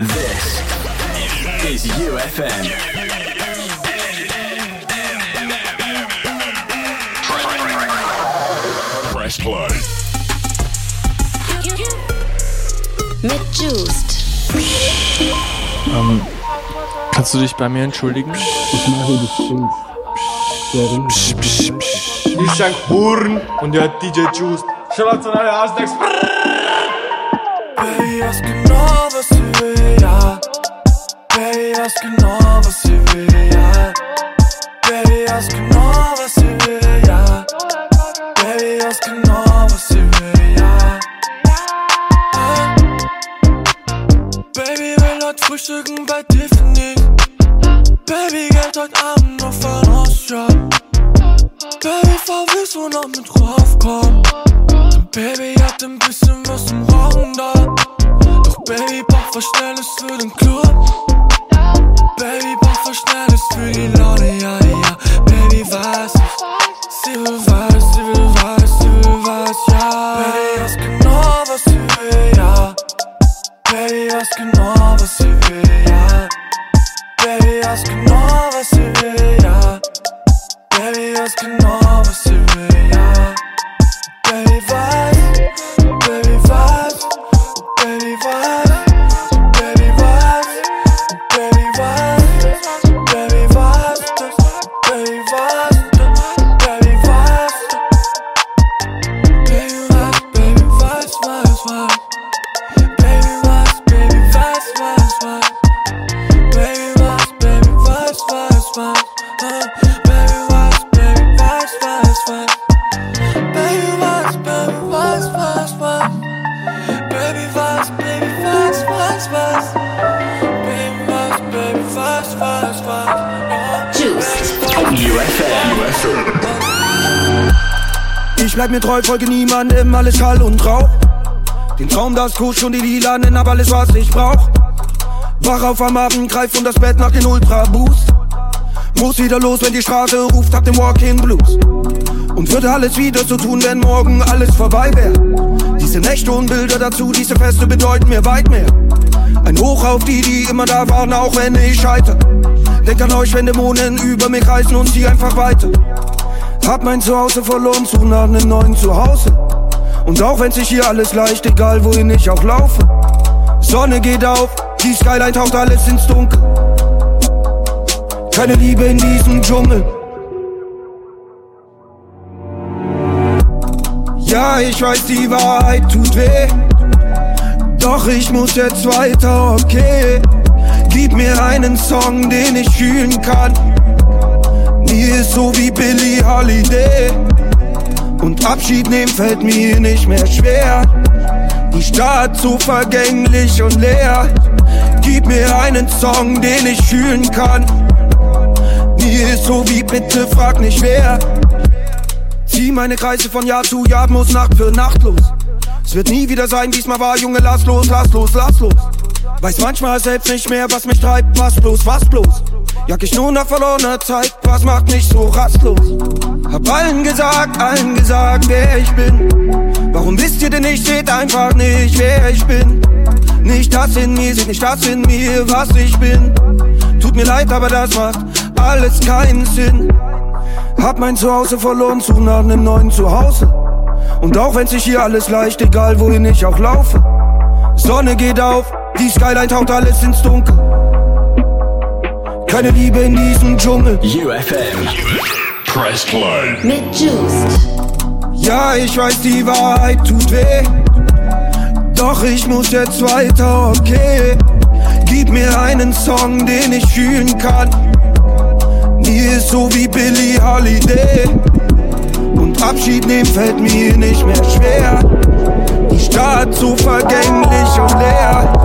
This is UFM. Press play. Mit Juiced. Ähm, kannst du dich bei mir entschuldigen? Ich mache bestimmt. Warum? Psch, psch, psch. Ich sag Huren und der hat DJ Juice. Schaut zu deiner Ausdex. Baby, weiß genau, Parece que nova Ich bleib mir treu, folge niemandem, alles Schall und Rauch. Den Traum, das Kusch und die Lilanen, hab alles, was ich brauch. Wach auf am Abend, greif um das Bett nach den Ultra Boost. Muss wieder los, wenn die Straße ruft, hab den Walk-in Blues. Und würde alles wieder so tun, wenn morgen alles vorbei wär. Diese Nächte und Bilder dazu, diese Feste bedeuten mir weit mehr. Ein Hoch auf die, die immer da waren, auch wenn ich scheiter. Denk an euch, wenn Dämonen über mich reißen und zieh einfach weiter. Hab mein Zuhause verloren, such nach einem neuen Zuhause. Und auch wenn sich hier alles leicht, egal wohin ich auch laufe. Sonne geht auf, die Skyline taucht alles ins Dunkel. Keine Liebe in diesem Dschungel. Ja, ich weiß, die Wahrheit tut weh. Doch ich muss jetzt weiter, okay. Gib mir einen Song, den ich fühlen kann. Mir ist so wie Billie Holiday. Und Abschied nehmen fällt mir nicht mehr schwer. Die Stadt so vergänglich und leer. Gib mir einen Song, den ich fühlen kann. Mir ist so wie bitte frag nicht wer. Zieh meine Kreise von Jahr zu Jahr, muss Nacht für Nacht los. Es wird nie wieder sein, wie's mal war, Junge, lass los, lass los, lass los. Weiß manchmal selbst nicht mehr, was mich treibt, was bloß, was bloß. Jag ich nur nach verlorener Zeit, was macht mich so rastlos? Hab allen gesagt, allen gesagt, wer ich bin. Warum wisst ihr denn nicht, seht einfach nicht, wer ich bin. Nicht das in mir, seht nicht das in mir, was ich bin. Tut mir leid, aber das macht alles keinen Sinn. Hab mein Zuhause verloren, such nach einem neuen Zuhause. Und auch wenn sich hier alles leicht, egal wohin ich auch laufe. Sonne geht auf, die Skyline taucht alles ins Dunkel. Keine Liebe in diesem Dschungel. UFM. Press play. Mit Juiced. Ja, ich weiß, die Wahrheit tut weh. Doch ich muss jetzt weiter, okay. Gib mir einen Song, den ich fühlen kann. Mir ist so wie Billie Holiday. Und Abschied nehmen fällt mir nicht mehr schwer. Die Stadt so vergänglich und leer.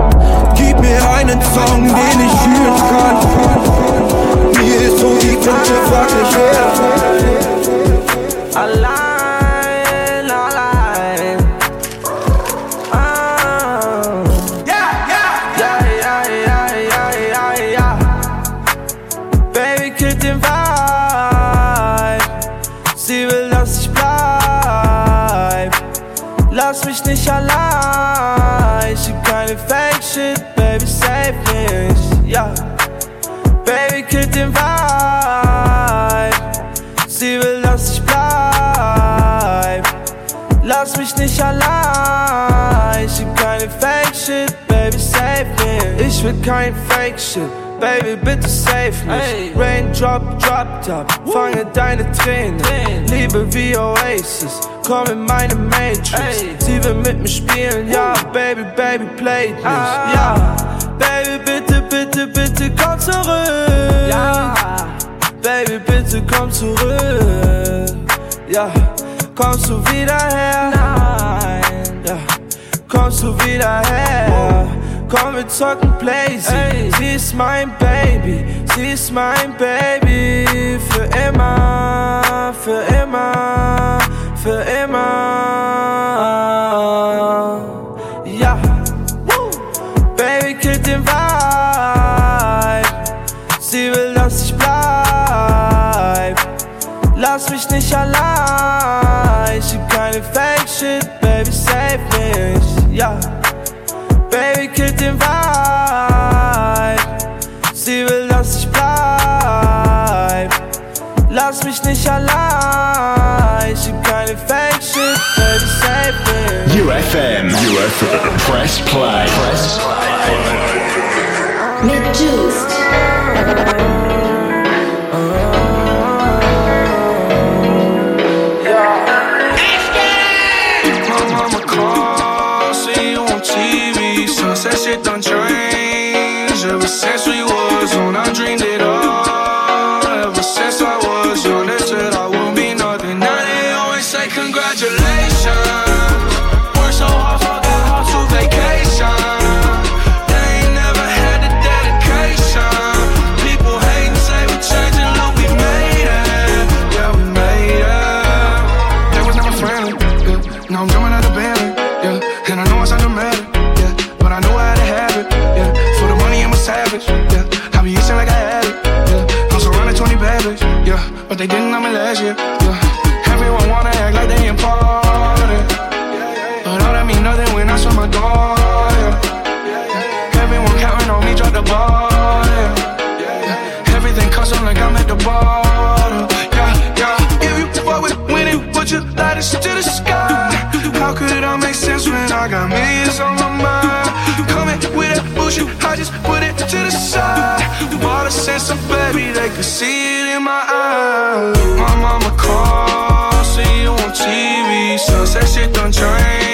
Mir einen Song, den ich fühlen kann. Mir ist so wie bitte frag nicht wer. Allein, allein. Ah. Ja, ja, ja, ja, ja, ja, ja. Baby killt den Vibe. Sie will, dass ich bleib. Lass mich nicht allein. Shit, kein Fake Shit. Baby, bitte save mich. Ey. Raindrop, Drop Top, fange deine Tränen. Tränen. Liebe wie Oasis, komm in meine Matrix. Sie will mit mir spielen, ja, Baby, Baby, play dich. Ah. Ja, Baby, bitte, bitte, bitte komm zurück. Ja, Baby, bitte komm zurück. Ja, kommst du wieder her? Nein, ja, kommst du wieder her? komm wir zocken Blazy Ey. Sie ist mein Baby, sie ist mein Baby. Für immer, für immer, für immer. Ja, Woo. Baby killt den Vibe. Sie will, dass ich bleib. Lass mich nicht allein. Ich hab keine Fake Shit, Baby, save mich Ja den Vibe. Sie will, dass ich bleib. Lass mich nicht allein. Ich hab keine Fake Shit, baby, save me. UFM, UFM, press play. Press play. Mit Juiced. Oh, oh, oh. drop the ball. Yeah. Everything costs like I'm at the bottom. Yeah, yeah. If you fuck with winning, put your lightest to the sky. How could it all make sense when I got millions on my mind? Coming with that bullshit, I just put it to the side. Bought a sense of baby, they could see it in my eyes. My mama calls, see you on TV. Sunset shit done changed.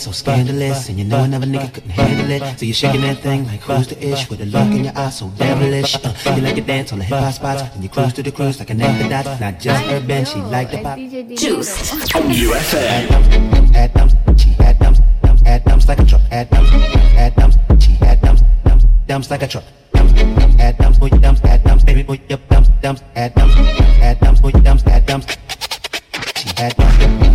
so scandalous And you know another nigga couldn't handle it. So you're shaking that thing like who's the ish With a look in your eye so devilish? Uh, You like to dance on the hip-hop spots And you cruise to the cruise like an after Not just urban, she like the pop. Juice. UFM like a truck. Adams, Adams, she Adams, Adams, Adams like a truck. Adams, boy, Adams, Adams, boy, Adams, Adams, Adams, Adams, boy, Adams,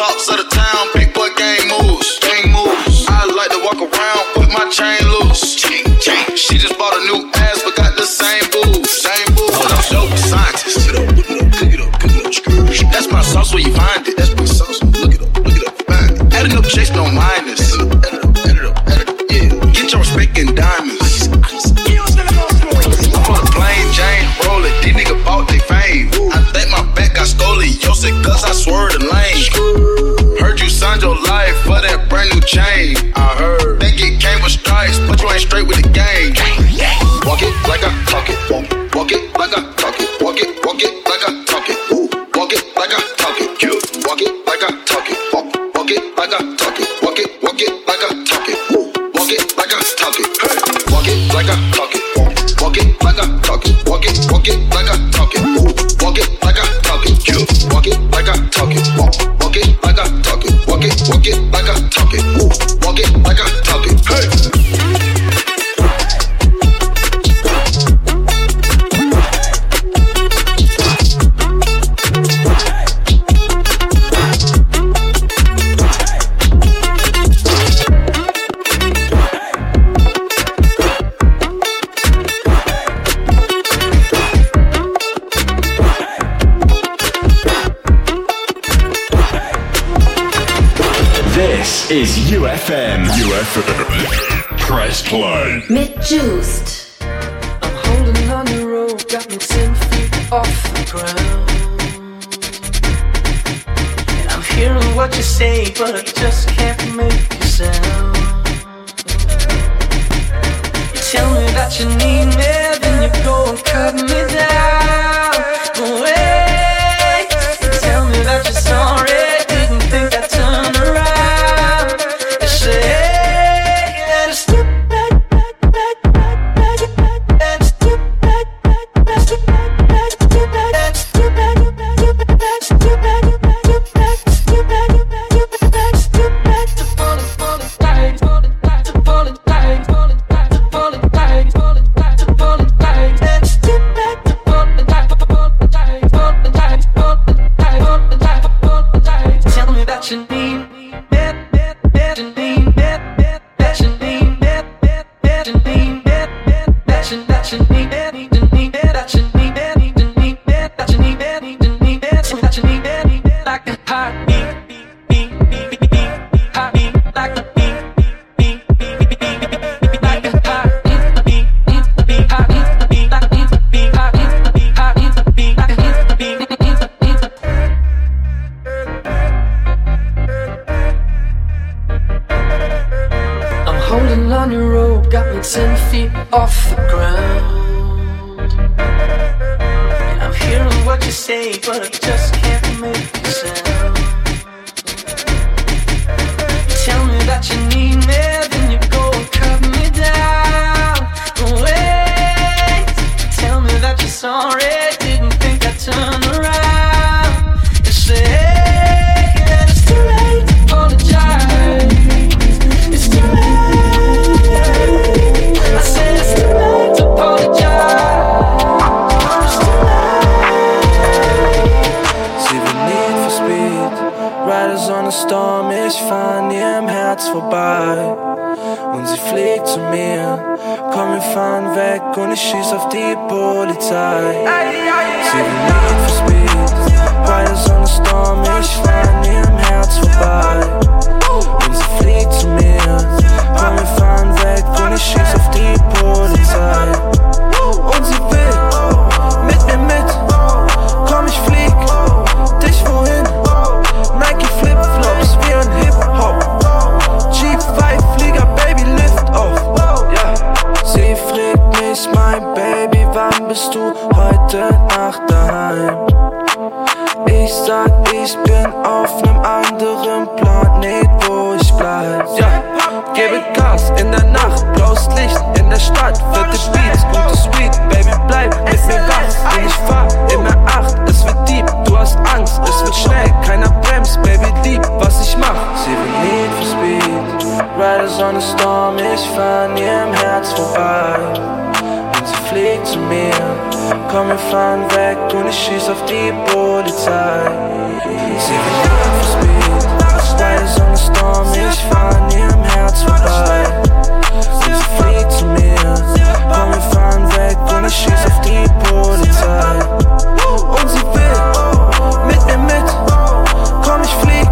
Tops of the town, big boy gang moves, gang moves. I like to walk around with my chain loose. Ching, ching. She just bought a new ass, but got the same boobs, same boobs. Hold up, dope scientist. Cook it up, cook it up, cook it up, cook it up. That's my sauce where you find it. That's my sauce. Look it up, look it up, find it. Adding up checks, don't mind it. Chain. UFM. Press play. Mit Juiced. I'm holding on the rope, got me ten feet off the ground. And I'm hearing what you say, but I just can't make a sound. You tell me that you need on ich fahr an ihrem Herz vorbei. Und sie fliegt zu mir. Komm, wir fahren weg und ich schieß auf die Polizei. Sie will Need for Speed. Riders on the Storm, ich fahr an ihrem Herz vorbei. Und sie fliegt zu mir. Komm, wir fahren weg und ich schieß auf die Polizei. Und sie will mit mir mit. Komm, ich flieg mich, mein Baby, wann bist du heute Nacht daheim? Ich sag, ich bin auf nem anderen Planet, wo ich bleib. Ja, gebe Gas in der Nacht, blaues Licht in der Stadt, fette Beats, gutes Weed, Baby, bleib mit mir wach. Und ich fahr immer acht, es wird deep, du hast Angst, es wird schnell, keiner bremst, Baby, lieb, was ich mach. Sie will Need for Speed, Riders on the Storm, ich fahr an ihrem Herz vorbei flieg zu mir. Komm, wir fahren weg und ich schieß auf die Polizei. Sie will Love for Speed, Styles on the Storm, ich fahr an ihrem Herz vorbei. Sie fliegt zu mir. Komm, wir fahren weg und ich schieß auf die Polizei. Und sie will mit mir mit. Komm, ich flieg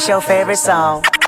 It's your favorite song.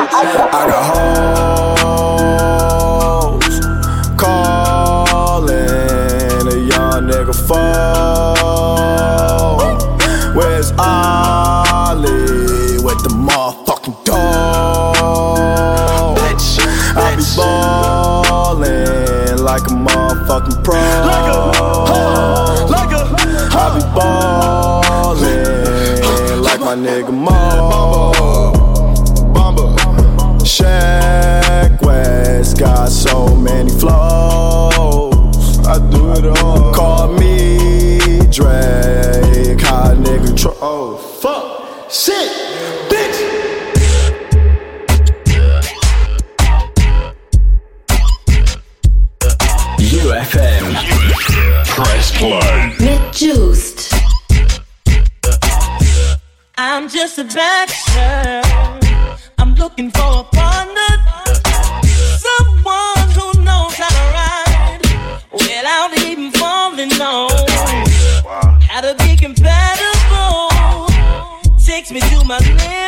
I got home. attraction. I'm looking for a partner, someone who knows how to ride without even falling on. Gotta be compatible. Takes me to my limit.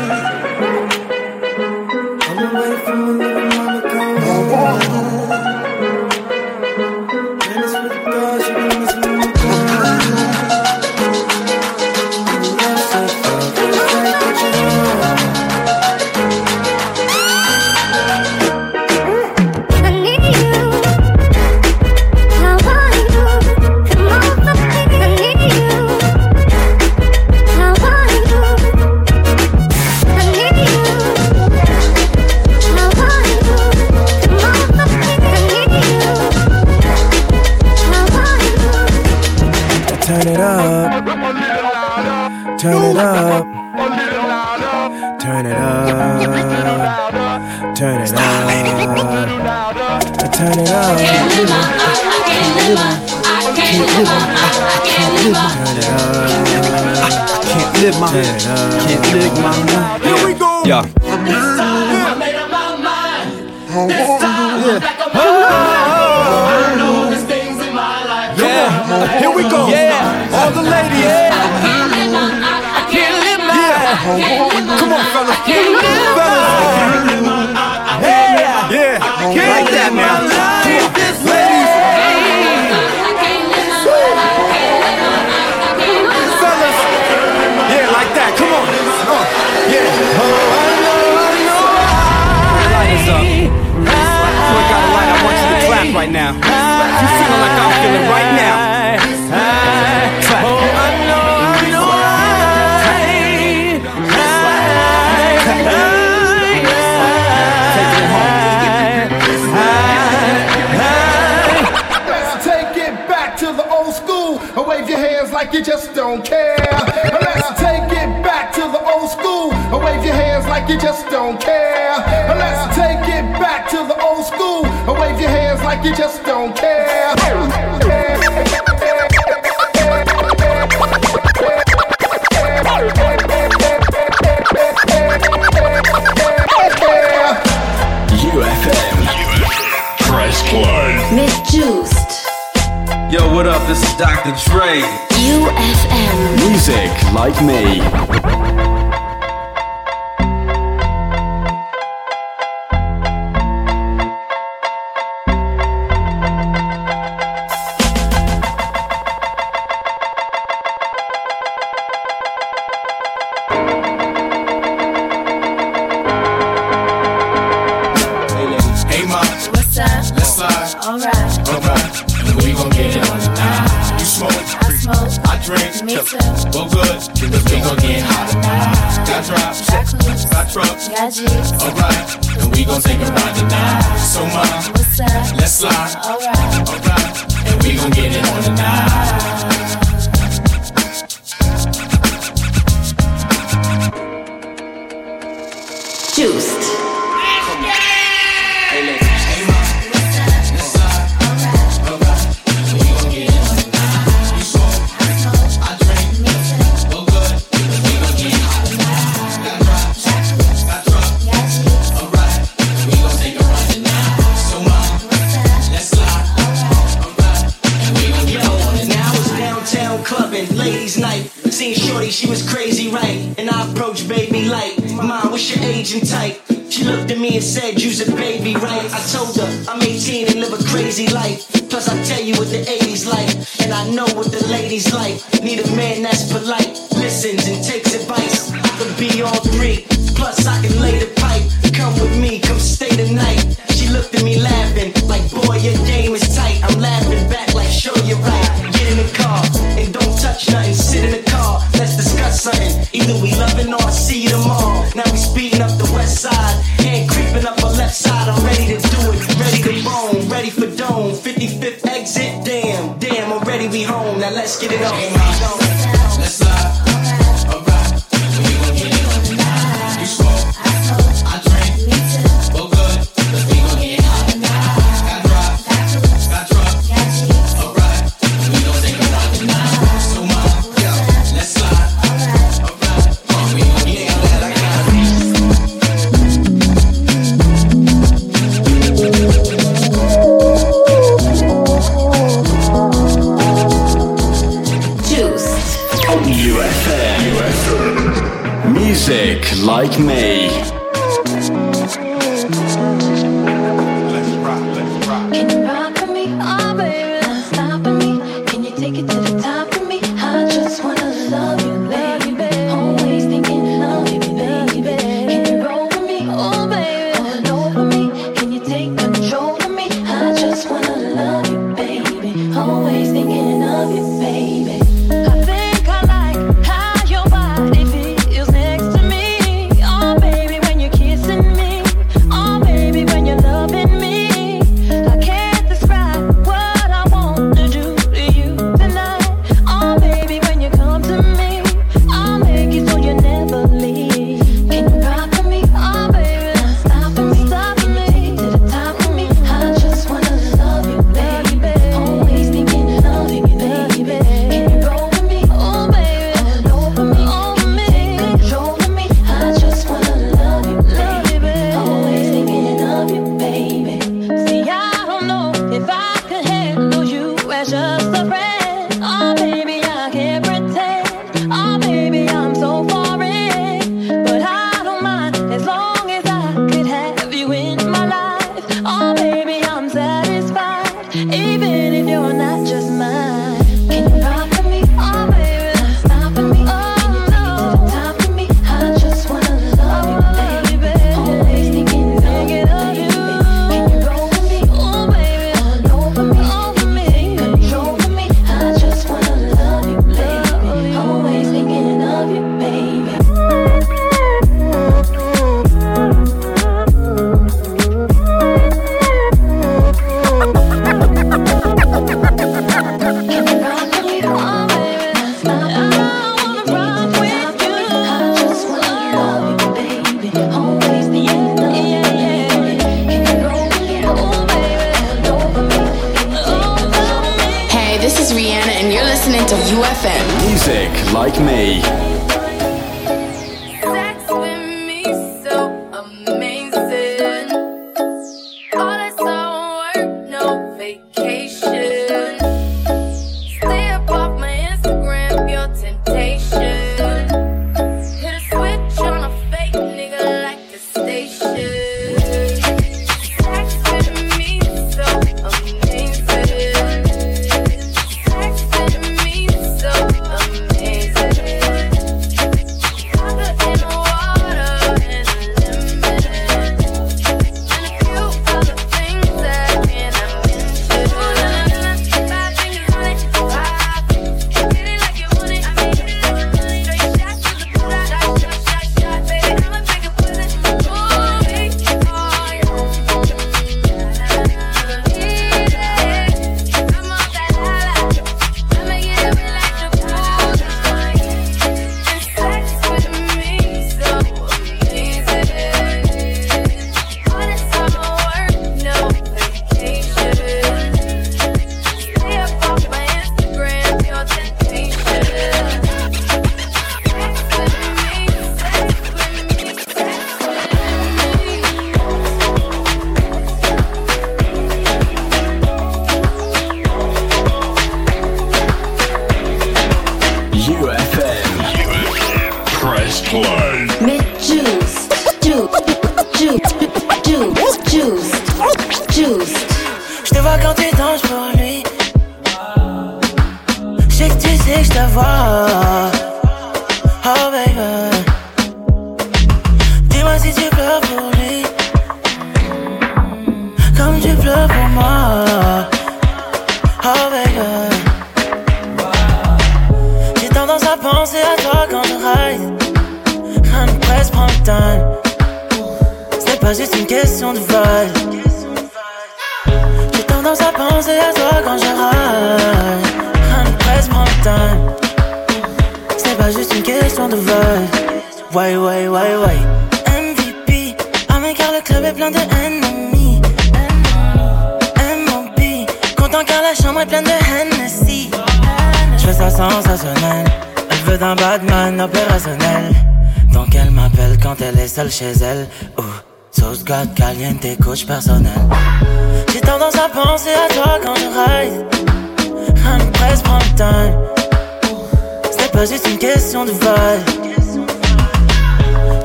my like you just don't care. UFM. Press play. Misjuiced. Yo, what up? This is Dr. Dre. UFM. Music like me. Shorty, she was crazy, right? And I approached baby like, Mom, what's your age and type? She looked at me and said, You's a baby, right? I told her I'm 18 and live a crazy life. Plus, I tell you what the 80s like, and I know what the ladies like. Need a man that's polite, listens and takes advice. I could be all three. Plus, I can lay the pipe. Come with me, come stay the night. Side, hand creeping up our left side. I'm ready to do it, ready to roam, ready for dome. 55th exit, damn, damn, already we home. Now let's get it on. Like Me. à penser à toi quand je rage. Un ah, presse mon. C'est pas juste une question de vibe. Ouais, ouais, ouais, ouais. MVP, à mes car le club est plein de ennemis. MOB, content car la chambre est pleine de Hennessy. Je fais ça sensationnel. Elle veut d'un Batman opérationnel. Donc elle m'appelle quand elle est seule chez elle. Ouh. Sauce God caliente, coach personnel. J'ai tendance à penser à toi quand je ride. Rien ne presse, prends le time. Ce n'est pas juste une question de vibe.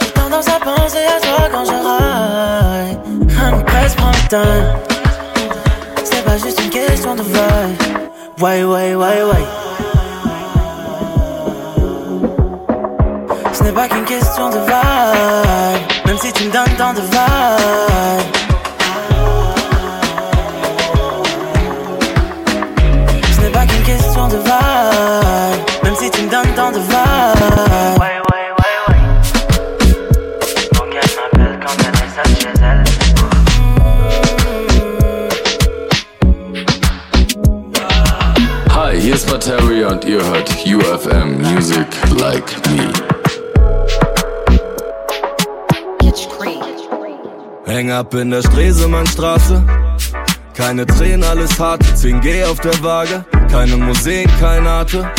J'ai tendance à penser à toi quand je ride. Rien ne presse, prends le time. Ce n'est pas juste une question de vibe. Ouais, ouais, ouais, ouais. Ce n'est pas qu'une question de vibe. Même si tu me donnes tant de vibe. Ce n'est pas qu'une question de vibe. Même si tu me donnes tant de vibe. Ouais, ouais, hier ist Materia und ihr hört UFM Music Like Me. Häng ab in der Stresemannstraße. Keine Tränen, alles hart. 10G auf der Waage. Keine Musik, kein Arte.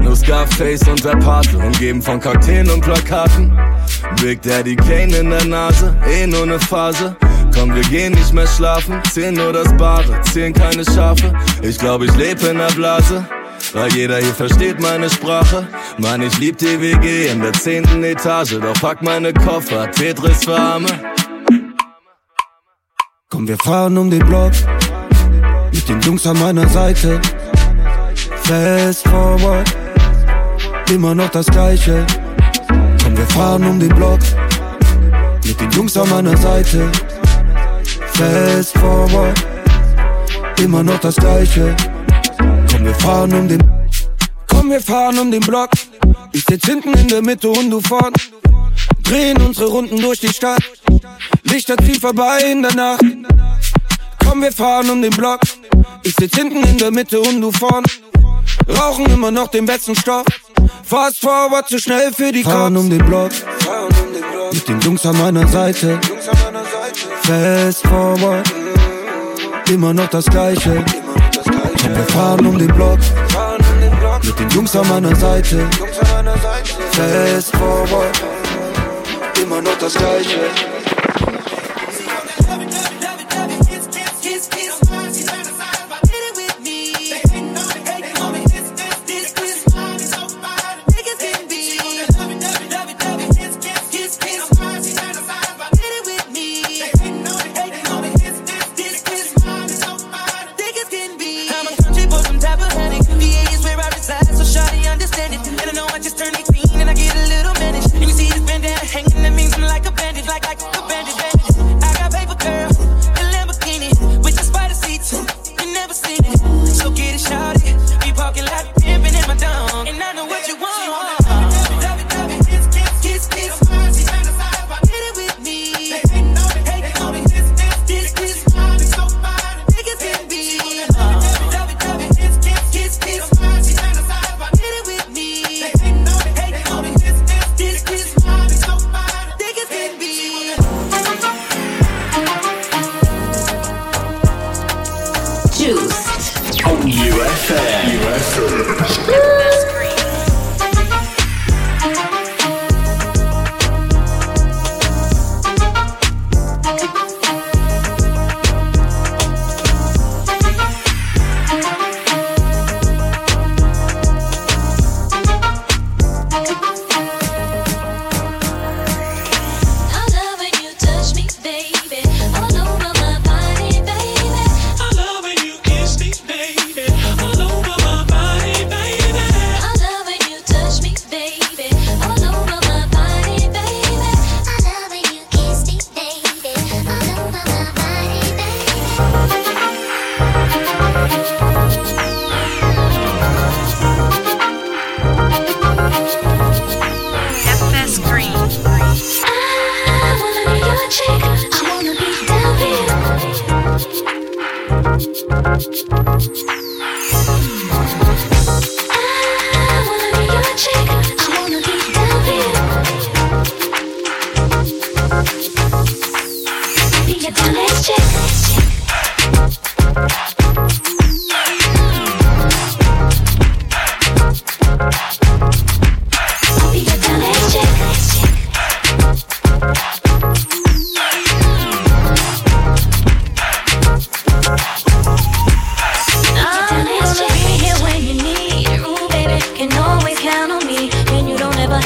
Nur Scarface und der Pate. Umgeben von Kakteen und Plakaten. Big Daddy Kane in der Nase. Eh nur ne Phase. Komm, wir gehen nicht mehr schlafen. Zählen nur das Bare. Zählen keine Schafe. Ich glaub, ich leb in der Blase. Weil jeder hier versteht meine Sprache. Mann, ich lieb die WG in der zehnten Etage. Doch pack meine Koffer, Tetris für Arme. Komm, wir fahren um den Block mit den Jungs an meiner Seite. Fast forward, immer noch das Gleiche. Komm, wir fahren um den Block mit den Jungs an meiner Seite. Fast forward, immer noch das Gleiche. Komm, wir fahren um den Komm, wir fahren um den Block. Ich sitz hinten in der Mitte und du vorn. Drehen unsere Runden durch die Stadt. Lichter ziehen vorbei in der Nacht. Komm, wir fahren um den Block. Ich sitz hinten in der Mitte und du vorn. Rauchen immer noch den besten Stoff. Fast forward, zu schnell für die Fahren um den Block. Mit den Jungs an meiner Seite. Fast forward. Immer noch das Gleiche. Komm, wir fahren um den Block. Mit den Jungs an meiner Seite. Fast forward. Immer noch das Gleiche.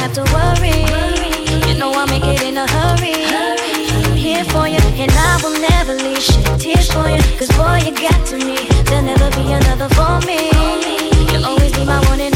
Have to worry. You know I'll make it in a hurry. I'm here for you, and I will never leave. Shed tears for you, cause boy, you got to me. There'll never be another for me. You'll always be my one and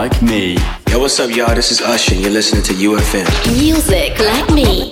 like me. Yo, what's up, y'all? This is Usher, and you're listening to UFM. Music like me.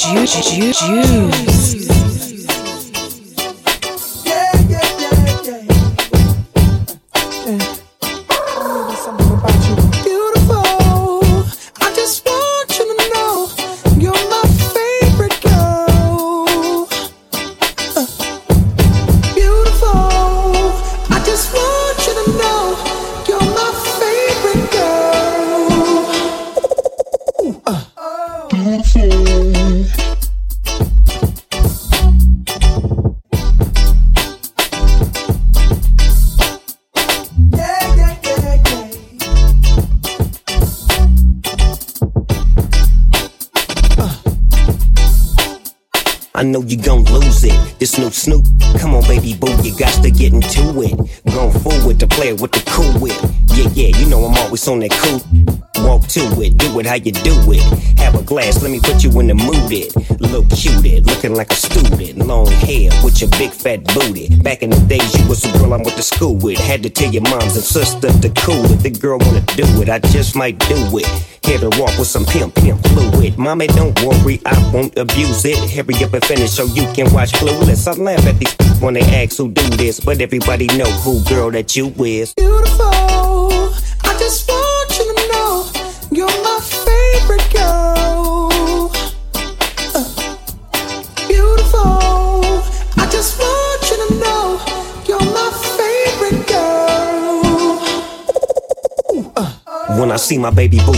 Juice, on that cool. Walk to it, do it how you do it. Have a glass, let me put you in the mood. It look cute, it looking like a student. Long hair with your big fat booty. Back in the days, you was a girl I went to school with. Had to tell your moms and sisters to cool it. The girl wanna do it, I just might do it. Here to walk with some pimp, pimp fluid. Mommy, don't worry, I won't abuse it. Hurry up and finish so you can watch Clueless. I laugh at these when they ask who do this, but everybody know who girl that you is. Beautiful. I just want When I see my baby boo,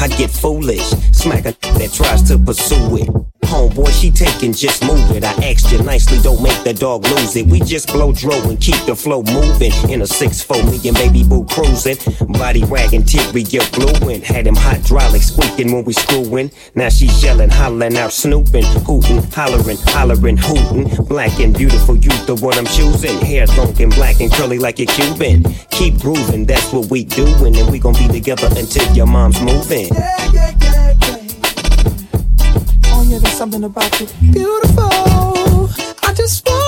I get foolish. Smack a that tries to pursue it. Homeboy, she taking, just move it. I asked you nicely, don't make the dog lose it. We just blow dro and keep the flow moving. In a 6-4 million baby boo cruising. Body wagging, interior gluing. Had them hydraulics squeaking when we screwing. Now she yelling, hollering out, snooping, hooting, hollering, hollering, hooting. Black and beautiful, you the one I'm choosing. Hair long and black and curly like a Cuban. Keep grooving, that's what we doing. And we gon' be together until your mom's moving. Oh yeah, there's something about you. Beautiful. I just want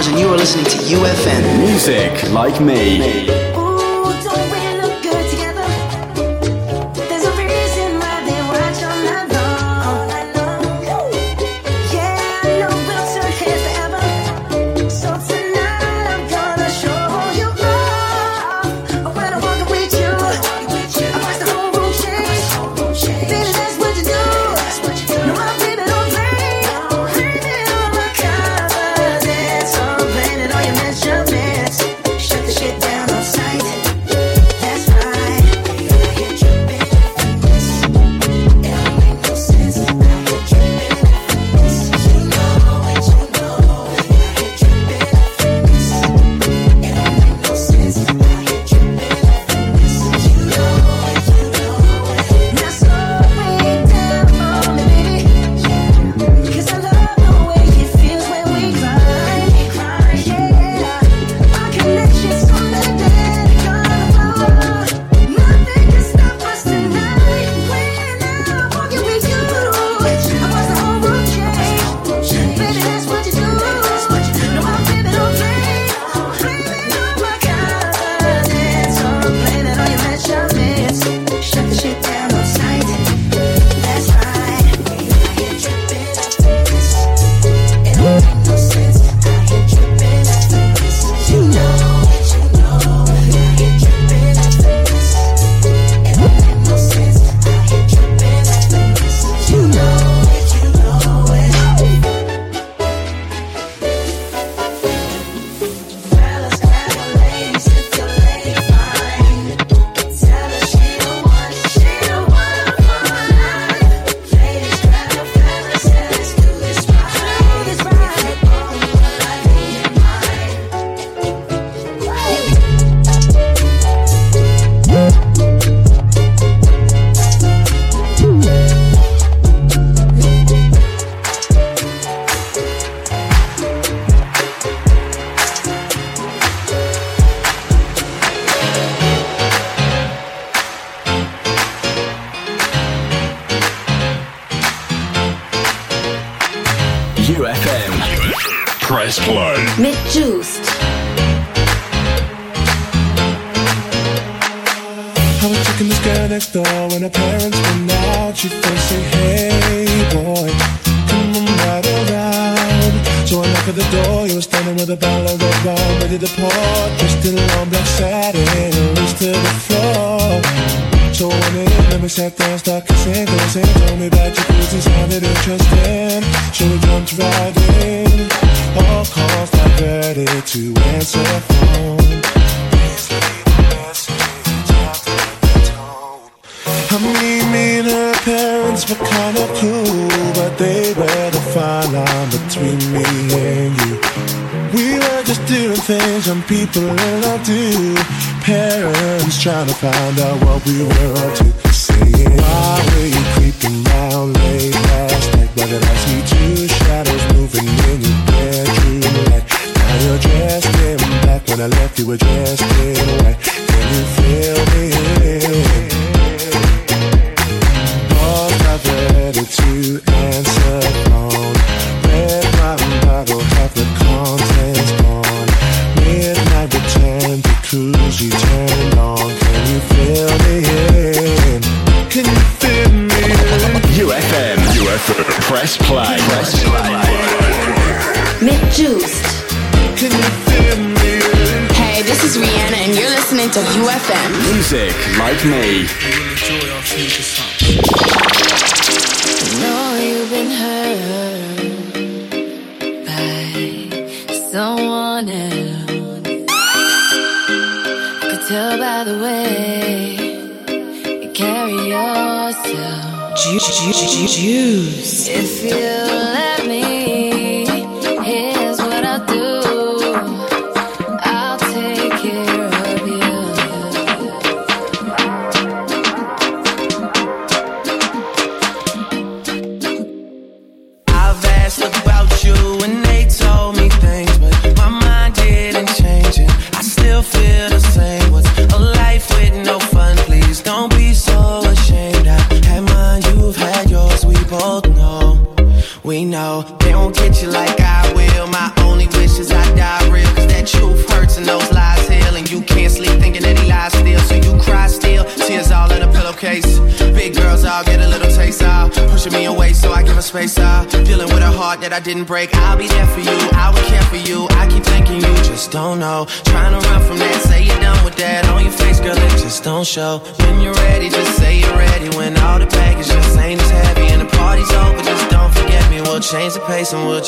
Mars, and you are listening to UFN. Music like me. like me.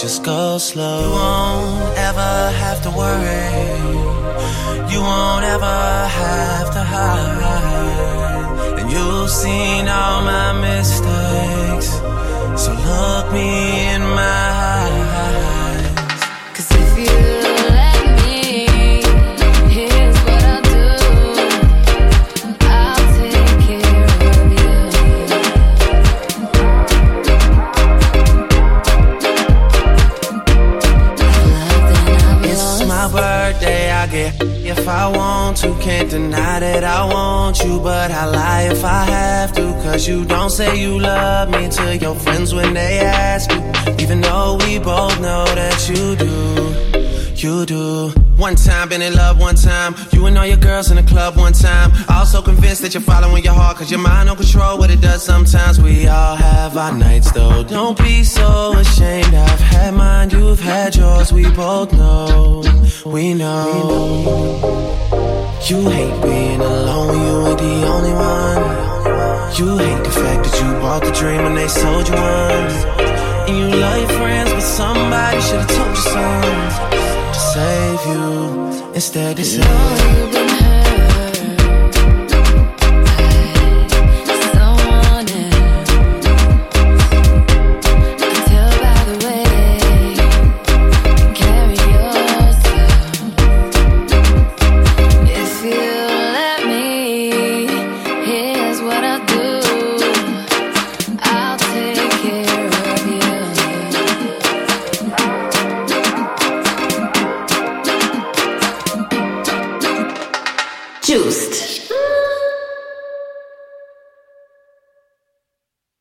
just go slow. You won't ever have to worry. You won't ever have to hide. And you've seen all my mistakes. So look me You can't deny that I want you. But I lie if I have to, cause you don't say you love me to your friends when they ask you. Even though we both know that you do. You do. One time, been in love one time. You and all your girls in the club one time. Also convinced that you're following your heart, cause your mind don't control what it does sometimes. We all have our nights though. Don't be so ashamed. I've had mine, you've had yours. We both know. We know. We know. You hate being alone, you ain't the only one. You hate the fact that you bought the dream and they sold you one. And you love your friends, but somebody should've told you something to save you. Instead, it's love.